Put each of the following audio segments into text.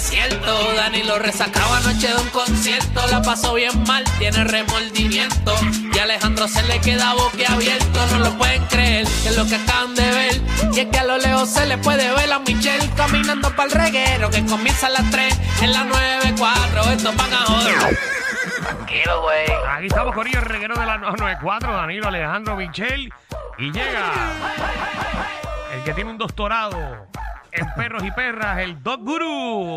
desierto. Dani lo resacaba anoche de un concierto. La pasó bien mal, tiene remordimiento. Y a Alejandro se le queda boquiabierto. No lo pueden creer, que es lo que acaban de ver. Y es que a lo lejos se le puede ver a Michelle caminando para el reguero. Que comienza a las 3 en las 9.4. Estos van a joder. Tranquilo, güey. Aquí estamos con ellos, el reguero de la 94, Danilo Alejandro Michel. Y llega el que tiene un doctorado en perros y perras, el Dog Guru.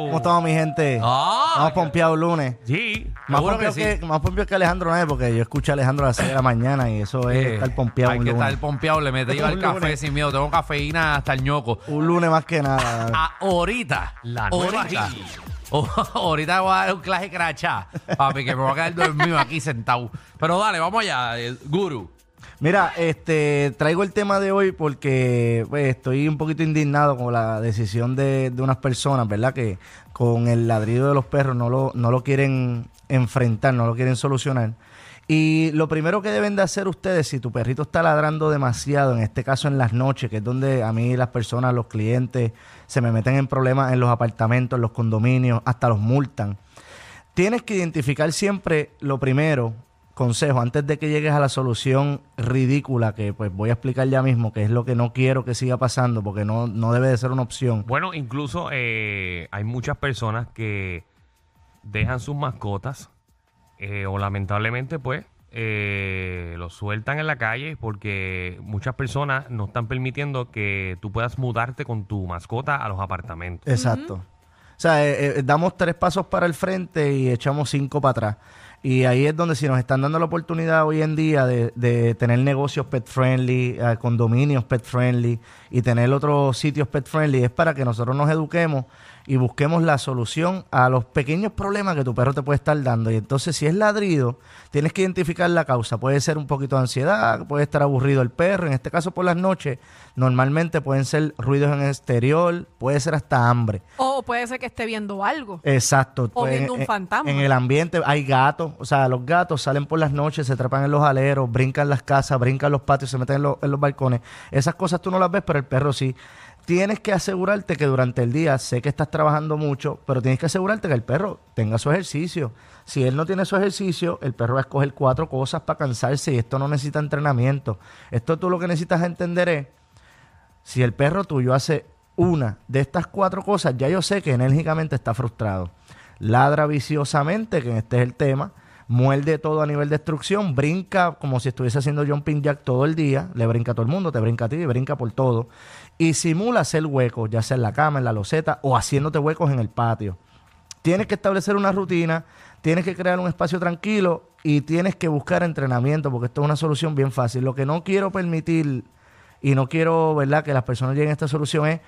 ¿Cómo estamos, mi gente? Ah, Estamos pompeados lunes. Sí. Más seguro que que, más pompeados que Alejandro no es, porque yo escucho a Alejandro a las 6 de la mañana y eso es Eh, estar pompeado Hay un que lunes. estar pompeado, le mete yo al Un café lunes. sin miedo. Tengo cafeína hasta el ñoco. Un lunes más que nada. Ah, ahorita. La nueva ahorita. Oh, ahorita voy a dar un clase crachá, papi, que me voy a quedar dormido aquí sentado. Pero dale, vamos allá, eh, Guru. Mira, este, traigo el tema de hoy porque pues, estoy un poquito indignado con la decisión de, de unas personas, ¿verdad? Que con el ladrido de los perros no lo, no lo quieren enfrentar, no lo quieren solucionar. Y lo primero que deben de hacer ustedes, si tu perrito está ladrando demasiado, en este caso en las noches, que es donde a mí las personas, los clientes, se me meten en problemas en los apartamentos, en los condominios, hasta los multan. Tienes que identificar siempre lo primero, consejo, antes de que llegues a la solución ridícula que pues voy a explicar ya mismo, que es lo que no quiero que siga pasando, porque no, no debe de ser una opción. Bueno, incluso eh, hay muchas personas que dejan sus mascotas eh, o lamentablemente pues eh, los sueltan en la calle porque muchas personas no están permitiendo que tú puedas mudarte con tu mascota a los apartamentos. Exacto. O sea, eh, eh, damos tres pasos para el frente y echamos cinco para atrás. Y ahí es donde si nos están dando la oportunidad hoy en día de, de tener negocios pet friendly, eh, condominios pet friendly y tener otros sitios pet friendly, es para que nosotros nos eduquemos y busquemos la solución a los pequeños problemas que tu perro te puede estar dando. Y entonces si es ladrido, tienes que identificar la causa. Puede ser un poquito de ansiedad, puede estar aburrido el perro. En este caso por las noches, normalmente pueden ser ruidos en el exterior, puede ser hasta hambre. O puede ser que esté viendo algo. Exacto. O Pues, viendo un en- fantasma. En el ambiente hay gatos, o sea, los gatos salen por las noches, se trepan en los aleros, brincan las casas, brincan los patios, se meten en, en los balcones. Esas cosas tú no las ves, pero el perro sí. Tienes que asegurarte que durante el día, sé que estás trabajando mucho, pero tienes que asegurarte que el perro tenga su ejercicio. Si él no tiene su ejercicio, el perro va a escoger cuatro cosas para cansarse y esto no necesita entrenamiento. Esto tú lo que necesitas entender es si el perro tuyo hace una de estas cuatro cosas, ya yo sé que enérgicamente está frustrado. Ladra viciosamente, que este es el tema. Muerde todo a nivel de destrucción. Brinca como si estuviese haciendo jumping jack todo el día. Le brinca a todo el mundo, te brinca a ti, brinca por todo. Y simula hacer huecos, ya sea en la cama, en la loseta o haciéndote huecos en el patio. Tienes que establecer una rutina, tienes que crear un espacio tranquilo y tienes que buscar entrenamiento, porque esto es una solución bien fácil. Lo que no quiero permitir y no quiero, ¿verdad?, que las personas lleguen a esta solución es,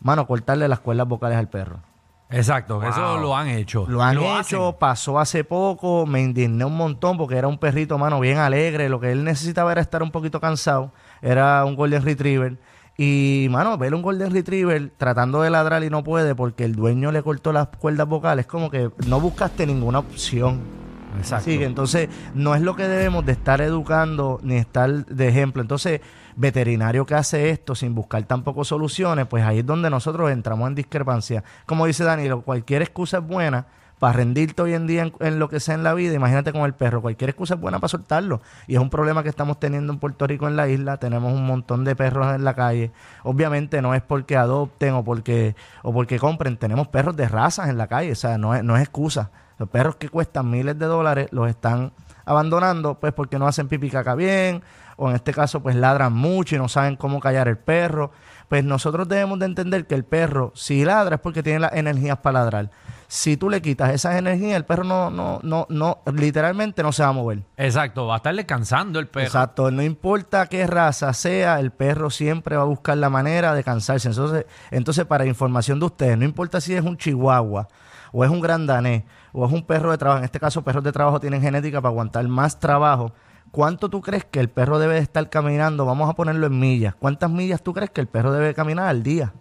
mano, cortarle las cuerdas vocales al perro. Exacto, eso lo han hecho. Lo han hecho, hacen. pasó hace poco, me indigné un montón porque era un perrito, mano, bien alegre. Lo que él necesitaba era estar un poquito cansado. Era un Golden Retriever. Y, mano, ver un Golden Retriever tratando de ladrar y no puede porque el dueño le cortó las cuerdas vocales, como que no buscaste ninguna opción. Exacto. Entonces no es lo que debemos de estar educando ni estar de ejemplo. Entonces, veterinario que hace esto sin buscar tampoco soluciones, pues ahí es donde nosotros entramos en discrepancia. Como dice Danilo, cualquier excusa es buena para rendirte hoy en día en, lo que sea en la vida. Imagínate con el perro, cualquier excusa es buena para soltarlo. Y es un problema que estamos teniendo en Puerto Rico, en la isla. Tenemos un montón de perros en la calle. Obviamente no es porque adopten o porque, o porque compren. Tenemos perros de razas en la calle. O sea, no es, no es excusa. Los perros que cuestan miles de dólares los están abandonando, pues porque no hacen pipi caca bien, o en este caso pues ladran mucho y no saben cómo callar el perro. Pues nosotros debemos de entender que el perro, si ladra es porque tiene las energías para ladrar. Si tú le quitas esas energías, el perro no, no, no, no, literalmente no se va a mover. Exacto, va a estar descansando el perro. Exacto, no importa qué raza sea, el perro siempre va a buscar la manera de cansarse. Entonces, entonces para información de ustedes, no importa si es un chihuahua o es un gran danés o es un perro de trabajo, en este caso perros de trabajo tienen genética para aguantar más trabajo. ¿Cuánto tú crees que el perro debe de estar caminando? Vamos a ponerlo en millas. ¿Cuántas millas tú crees que el perro debe caminar al día?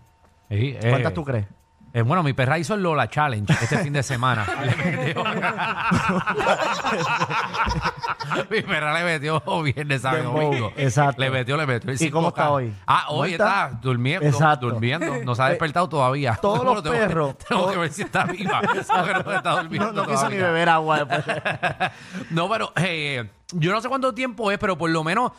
Sí, eh, ¿Cuántas tú crees? Eh, bueno, mi perra hizo el Lola Challenge este fin de semana. Le metió- mi perra le metió viernes, sábado y Dembow, domingo. exacto. Le metió, le metió. ¿Y cómo 5K. está hoy? Ah, ¿Cómo hoy está? está? durmiendo. Exacto. Durmiendo. No se ha despertado todavía. Todos los Tengo que- perros, Tengo que todos- ver si está viva. Porque no está durmiendo No, no quiso ni todavía. beber agua después. No, pero eh, yo no sé cuánto tiempo es, pero por lo menos,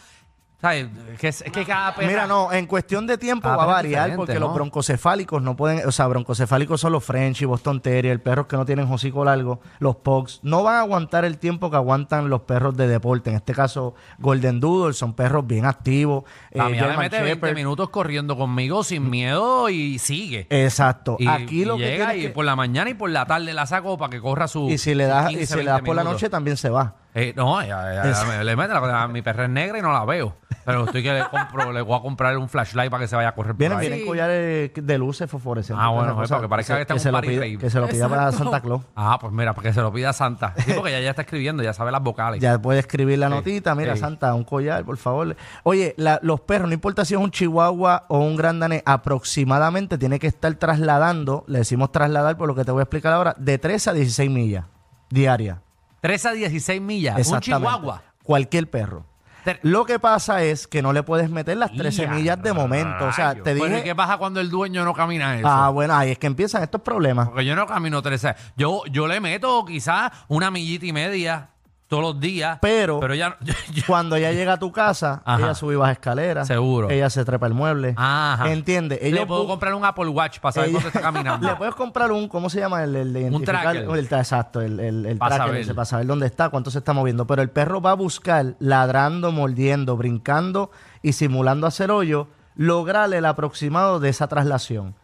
¿sabes? Que es, que cada. Mira, no, en cuestión de tiempo va a es variar diferente, porque ¿no? los broncocefálicos no pueden, o sea, broncocefálicos son los French y Boston Terrier, perros que no tienen hocico largo, los Pugs, no van a aguantar el tiempo que aguantan los perros de deporte. En este caso, Golden Doodle son perros bien activos. La eh, mía le German mete 20 Shepherd. minutos corriendo conmigo sin miedo y sigue. Exacto. Y, Aquí y lo que llega tienes y que- por la mañana y por la tarde la saco para que corra su y si le das, y 15, si le das 20 por la noche también se va. Eh, no, ya, ya, Es- me- le mete la- mi perra es negra y no la veo. Pero estoy que le compro, le voy a comprar un flashlight para que se vaya a correr por Vienen, ahí. vienen Sí. collares de luces fosforescentes. Ah, bueno, una pues, para que parezca que está en un se lo party pida, rave. que se lo pida para Exacto. Santa Claus. Ah, pues mira, para que se lo pida Santa. Sí, porque ya, ya está escribiendo, ya sabe las vocales. Ya puede escribir la Sí, notita, mira, sí. Santa, un collar, por favor. Oye, la- los perros, no importa si es un chihuahua o un gran danés, aproximadamente tiene que estar trasladando, le decimos trasladar por lo que te voy a explicar ahora, de 13 a 16 millas diarias. 13 a 16 millas. Un Exactamente. chihuahua. Cualquier perro. Ter- Lo que pasa es que no le puedes meter las 13 Ya, millas de momento. O sea, rayos. te Bueno, ¿y dije... qué pasa cuando el dueño no camina eso? Ah, bueno, ahí es que empiezan estos problemas. Porque yo no camino 13. Yo, yo le meto quizás una millita y media todos los días. Pero- Cuando ella llega a tu casa, Ajá. ella sube y baja escaleras. Seguro. Ella se trepa el mueble. Ajá. ¿Entiende? le Ellos puedo comprar un Apple Watch para saber Ella- cuándo está caminando. Le puedes comprar un, ¿cómo se llama? El, el de identificar. tracker. el- exacto, el, el, el Pa' tracker ese, para saber dónde está, cuánto se está moviendo. Pero el perro va a buscar, ladrando, mordiendo, brincando y simulando hacer hoyo, lograr el aproximado de esa traslación.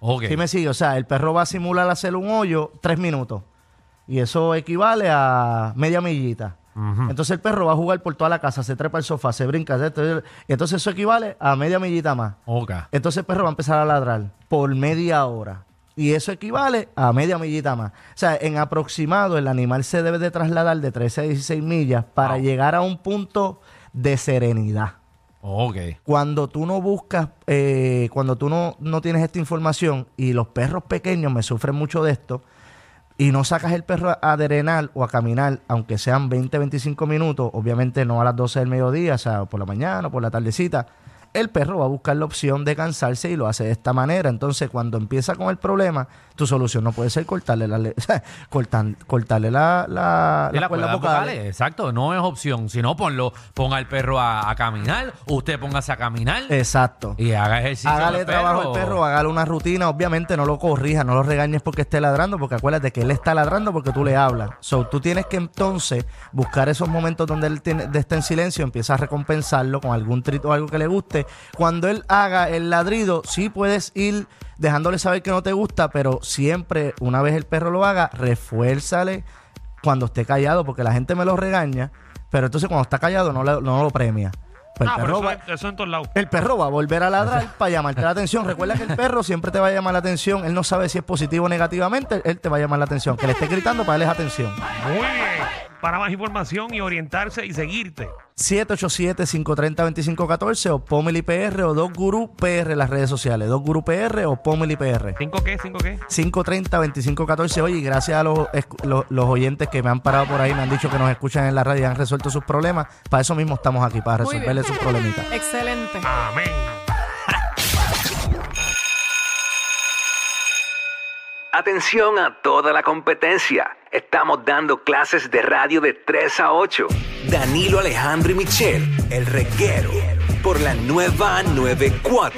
Ok. ¿Sí me sigue? O sea, el perro va a simular hacer un hoyo tres minutos. Y eso equivale a media millita. Entonces el perro va a jugar por toda la casa, se trepa al sofá, se brinca. se- entonces eso equivale a media millita más. Ok. Entonces el perro va a empezar a ladrar por media hora. Y eso equivale a media millita más. O sea, en aproximado el animal se debe de trasladar de 13 a 16 millas para Wow. llegar a un punto de serenidad. Ok. Cuando tú no buscas, eh, cuando tú no, no tienes esta información y los perros pequeños me sufren mucho de esto, y no sacas el perro a drenar o a caminar, aunque sean 20, 25 minutos, obviamente no a las 12 del mediodía, o sea, por la mañana o por la tardecita, el perro va a buscar la opción de cansarse y lo hace de esta manera. Entonces, cuando empieza con el problema, tu solución no puede ser cortarle la, cortan- cortarle la, la, cuerdas vocales. vocales, exacto, no es opción. Si no, ponlo, ponga al perro a, a caminar, usted póngase a caminar Exacto. y haga ejercicio. Hágale al trabajo al perro, hágale una rutina. Obviamente no lo corrijas, no lo regañes porque esté ladrando, porque acuérdate que él está ladrando porque tú le hablas. So, tú tienes que entonces buscar esos momentos donde él tiene, está en silencio, empieza a recompensarlo con algún trito o algo que le guste. Cuando él haga el ladrido, sí puedes ir dejándole saber que no te gusta, pero siempre, una vez el perro lo haga, refuérzale cuando esté callado, porque la gente me lo regaña, pero entonces cuando está callado no, le- no lo premia. Pues el Ah, perro eso, va- es- eso en todos lados. el perro va a volver a ladrar para llamarte la atención. Recuerda que el perro siempre te va a llamar la atención. Él no sabe si es positivo o negativamente. Él te va a llamar la atención. Que le esté gritando para darles atención. Muy bien. Para más información y orientarse y seguirte. 787-530-2514 o Pomeli PR o Dos Gurú PR en las redes sociales. Dos Gurú PR o Pomeli PR. ¿Cinco qué? ¿Cinco qué? 530-2514. Oye, y gracias a los, los, los oyentes que me han parado por ahí, me han dicho que nos escuchan en la radio y han resuelto sus problemas. Para eso mismo estamos aquí, para resolverles sus problemitas. Excelente. Amén. Atención a toda la competencia. Estamos dando clases de radio de 3 a 8. Danilo Alejandro y Michel, el reguero, por la nueva 94.